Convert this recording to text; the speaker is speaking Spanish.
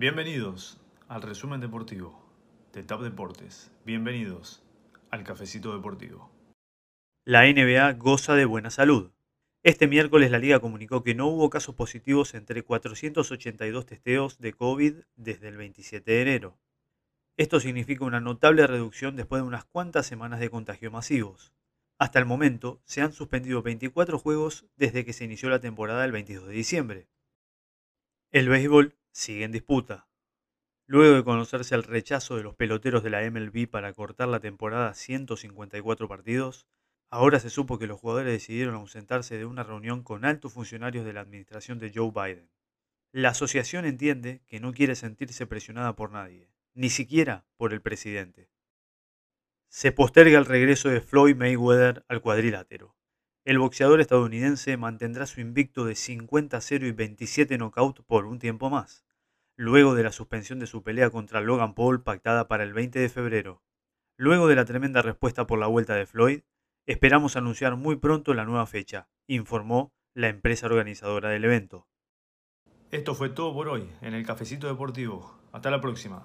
Bienvenidos al resumen deportivo de TAP Deportes. Bienvenidos al cafecito deportivo. La NBA goza de buena salud. Este miércoles la liga comunicó que no hubo casos positivos entre 482 testeos de COVID desde el 27 de enero. Esto significa una notable reducción después de unas cuantas semanas de contagio masivos. Hasta el momento se han suspendido 24 juegos desde que se inició la temporada el 22 de diciembre. El béisbol sigue en disputa. Luego de conocerse el rechazo de los peloteros de la MLB para cortar la temporada a 154 partidos, ahora se supo que los jugadores decidieron ausentarse de una reunión con altos funcionarios de la administración de Joe Biden. La asociación entiende que no quiere sentirse presionada por nadie, ni siquiera por el presidente. Se posterga el regreso de Floyd Mayweather al cuadrilátero. El boxeador estadounidense mantendrá su invicto de 50-0 y 27 knockout por un tiempo más, luego de la suspensión de su pelea contra Logan Paul pactada para el 20 de febrero. Luego de la tremenda respuesta por la vuelta de Floyd, esperamos anunciar muy pronto la nueva fecha, informó la empresa organizadora del evento. Esto fue todo por hoy en el Cafecito Deportivo. Hasta la próxima.